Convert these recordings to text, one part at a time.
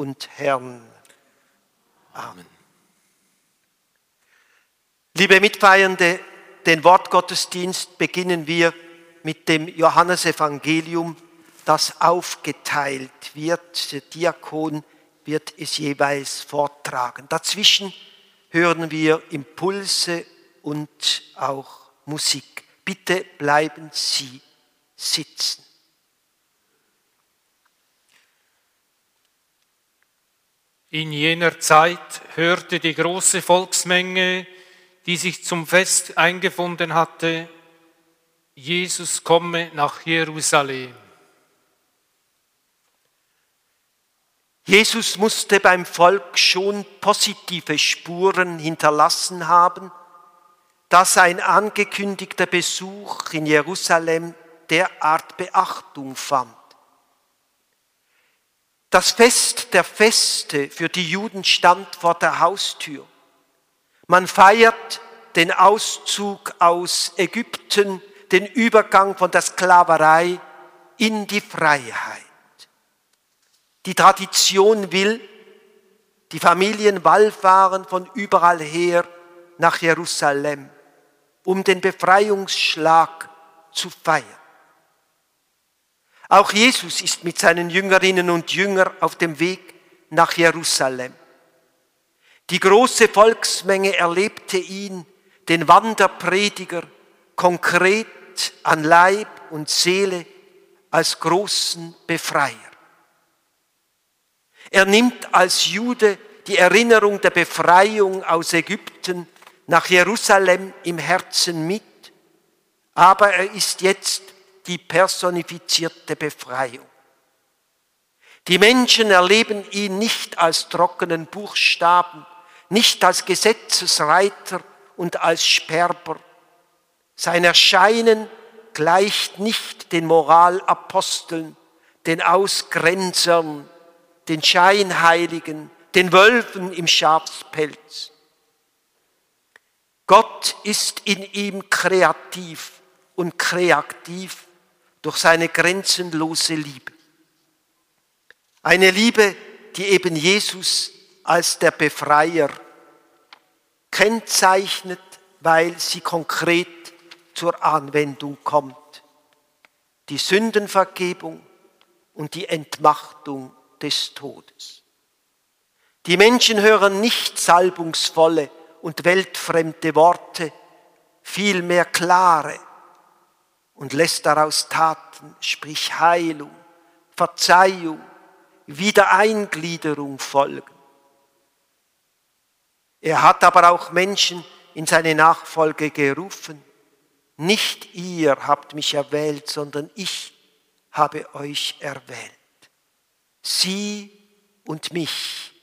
und Herrn. Amen. Liebe Mitfeiernde, den Wortgottesdienst beginnen wir mit dem Johannesevangelium, das aufgeteilt wird. Der Diakon wird es jeweils vortragen. Dazwischen hören wir Impulse und auch Musik. Bitte bleiben Sie sitzen. In jener Zeit hörte die große Volksmenge, die sich zum Fest eingefunden hatte, Jesus komme nach Jerusalem. Jesus musste beim Volk schon positive Spuren hinterlassen haben, da sein angekündigter Besuch in Jerusalem derart Beachtung fand. Das Fest der Feste für die Juden stand vor der Haustür. Man feiert den Auszug aus Ägypten, den Übergang von der Sklaverei in die Freiheit. Die Tradition will, die Familien wallfahren von überall her nach Jerusalem, um den Befreiungsschlag zu feiern. Auch Jesus ist mit seinen Jüngerinnen und Jüngern auf dem Weg nach Jerusalem. Die große Volksmenge erlebte ihn, den Wanderprediger, konkret an Leib und Seele als großen Befreier. Er nimmt als Jude die Erinnerung der Befreiung aus Ägypten nach Jerusalem im Herzen mit, aber er ist jetzt die personifizierte Befreiung. Die Menschen erleben ihn nicht als trockenen Buchstaben, nicht als Gesetzesreiter und als Sperber. Sein Erscheinen gleicht nicht den Moralaposteln, den Ausgrenzern, den Scheinheiligen, den Wölfen im Schafspelz. Gott ist in ihm kreativ und kreativ durch seine grenzenlose Liebe. Eine Liebe, die eben Jesus als der Befreier kennzeichnet, weil sie konkret zur Anwendung kommt. Die Sündenvergebung und die Entmachtung des Todes. Die Menschen hören nicht salbungsvolle und weltfremde Worte, vielmehr klare, und lässt daraus Taten, sprich Heilung, Verzeihung, Wiedereingliederung folgen. Er hat aber auch Menschen in seine Nachfolge gerufen. Nicht ihr habt mich erwählt, sondern ich habe euch erwählt. Sie und mich,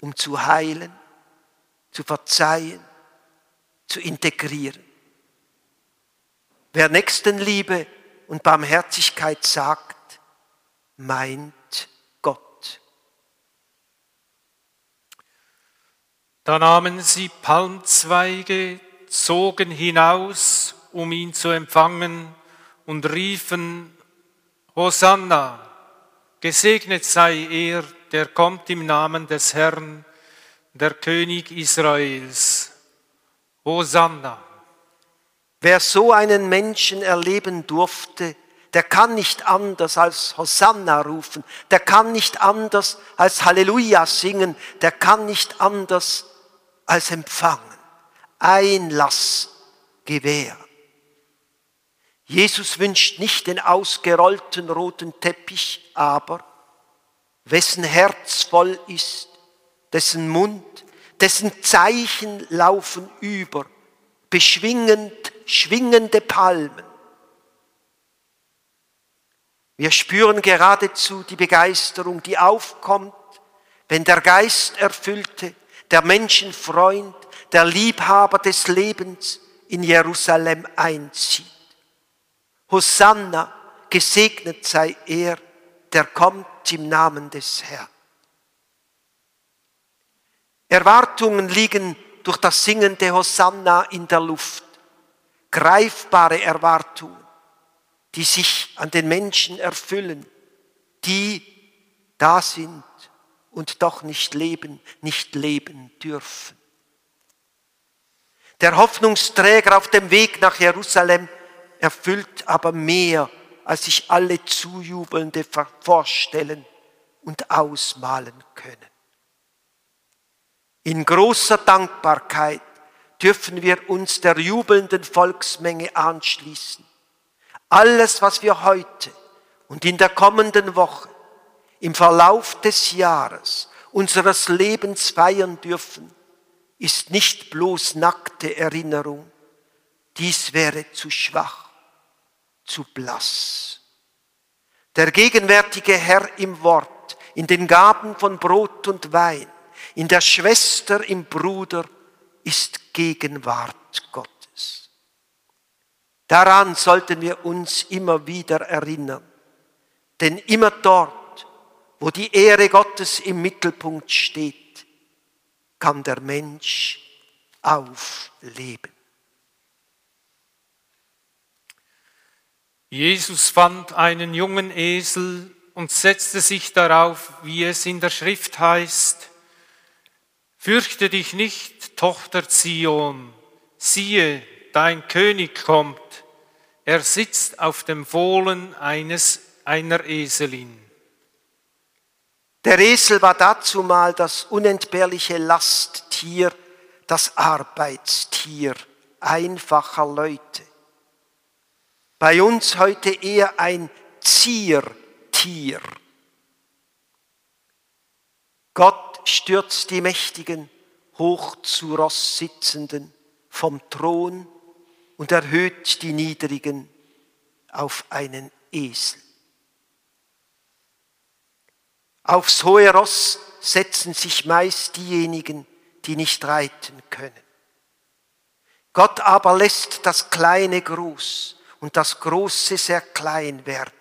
um zu heilen, zu verzeihen, zu integrieren. Wer Nächstenliebe und Barmherzigkeit sagt, meint Gott. Da nahmen sie Palmzweige, zogen hinaus, um ihn zu empfangen, und riefen, Hosanna, gesegnet sei er, der kommt im Namen des Herrn, der König Israels. Hosanna. Wer so einen Menschen erleben durfte, der kann nicht anders als Hosanna rufen, der kann nicht anders als Halleluja singen, der kann nicht anders als empfangen, Einlass gewähren. Jesus wünscht nicht den ausgerollten roten Teppich, aber wessen Herz voll ist, dessen Mund, dessen Zeichen laufen über, beschwingend schwingende Palmen. Wir spüren geradezu die Begeisterung, die aufkommt, wenn der Geist erfüllte, der Menschenfreund, der Liebhaber des Lebens in Jerusalem einzieht. Hosanna, gesegnet sei er, der kommt im Namen des Herrn. Erwartungen liegen durch das singende Hosanna in der Luft greifbare Erwartungen, die sich an den Menschen erfüllen, die da sind und doch nicht leben, nicht leben dürfen. Der Hoffnungsträger auf dem Weg nach Jerusalem erfüllt aber mehr, als sich alle Zujubelnde vorstellen und ausmalen können. In großer Dankbarkeit dürfen wir uns der jubelnden Volksmenge anschließen. Alles, was wir heute und in der kommenden Woche im Verlauf des Jahres unseres Lebens feiern dürfen, ist nicht bloß nackte Erinnerung. Dies wäre zu schwach, zu blass. Der gegenwärtige Herr im Wort, in den Gaben von Brot und Wein, in der Schwester, im Bruder, ist Gegenwart Gottes. Daran sollten wir uns immer wieder erinnern, denn immer dort, wo die Ehre Gottes im Mittelpunkt steht, kann der Mensch aufleben. Jesus fand einen jungen Esel und setzte sich darauf, wie es in der Schrift heißt, Fürchte dich nicht, Tochter Zion, siehe, dein König kommt, er sitzt auf dem Fohlen eines, einer Eselin. Der Esel war dazu mal das unentbehrliche Lasttier, das Arbeitstier einfacher Leute. Bei uns heute eher ein Ziertier. Gott stürzt die Mächtigen, hoch zu Ross sitzenden, vom Thron und erhöht die Niedrigen auf einen Esel. Aufs hohe Ross setzen sich meist diejenigen, die nicht reiten können. Gott aber lässt das Kleine groß und das Große sehr klein werden.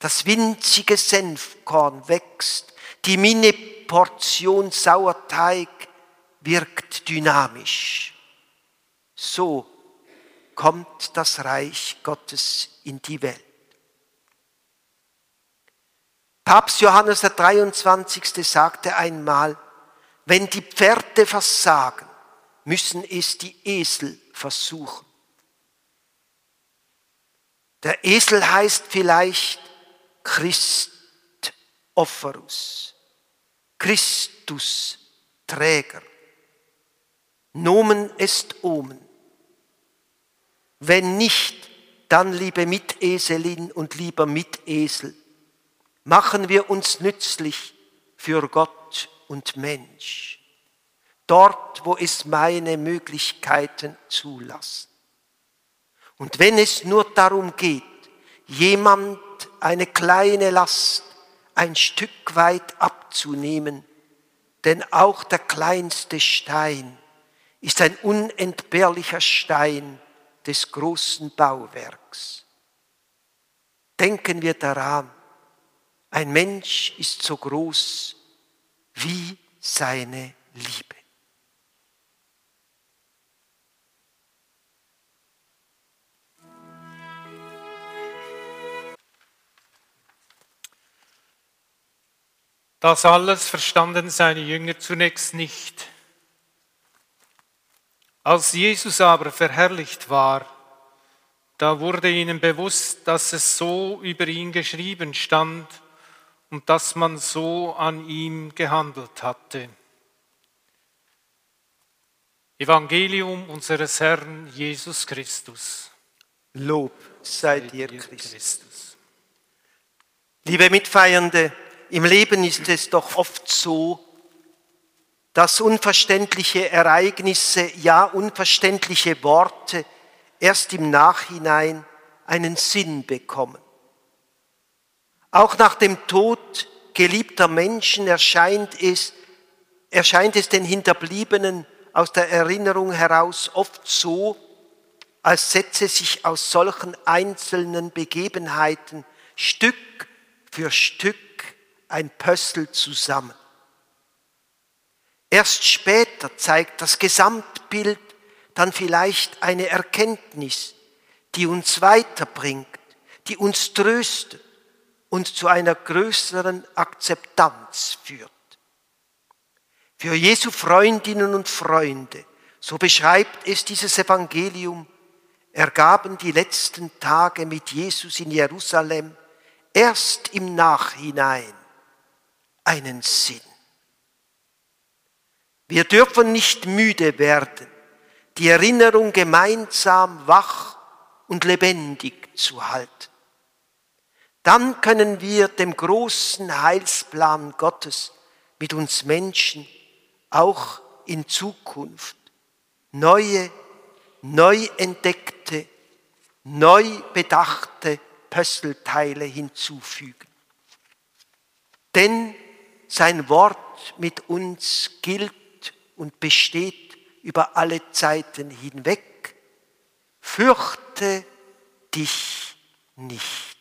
Das winzige Senfkorn wächst, die Minne Portion Sauerteig wirkt dynamisch. So kommt das Reich Gottes in die Welt. Papst Johannes der 23. sagte einmal, wenn die Pferde versagen, müssen es die Esel versuchen. Der Esel heißt vielleicht Christ Offerus. Christus Träger. Nomen est Omen. Wenn nicht, dann liebe Miteselin und lieber Mitesel, machen wir uns nützlich für Gott und Mensch, dort, wo es meine Möglichkeiten zulassen. Und wenn es nur darum geht, jemand eine kleine Last ein Stück weit abzunehmen, denn auch der kleinste Stein ist ein unentbehrlicher Stein des großen Bauwerks. Denken wir daran, ein Mensch ist so groß wie seine Liebe. Das alles verstanden seine Jünger zunächst nicht. Als Jesus aber verherrlicht war, da wurde ihnen bewusst, dass es so über ihn geschrieben stand und dass man so an ihm gehandelt hatte. Evangelium unseres Herrn Jesus Christus. Lob sei dir, Christus. Liebe Mitfeiernde, im Leben ist es doch oft so, dass unverständliche Ereignisse, ja unverständliche Worte erst im Nachhinein einen Sinn bekommen. Auch nach dem Tod geliebter Menschen erscheint es, erscheint es den Hinterbliebenen aus der Erinnerung heraus oft so, als setze sich aus solchen einzelnen Begebenheiten Stück für Stück ein Pössl zusammen. Erst später zeigt das Gesamtbild dann vielleicht eine Erkenntnis, die uns weiterbringt, die uns tröstet und zu einer größeren Akzeptanz führt. für Jesu Freundinnen und Freunde, so beschreibt es dieses Evangelium, ergaben die letzten Tage mit Jesus in Jerusalem erst im Nachhinein einen Sinn. Wir dürfen nicht müde werden, die Erinnerung gemeinsam wach und lebendig zu halten. Dann können wir dem großen Heilsplan Gottes mit uns Menschen auch in Zukunft neue, neu entdeckte, neu bedachte Pösselteile hinzufügen. Denn sein Wort mit uns gilt und besteht über alle Zeiten hinweg. Fürchte dich nicht.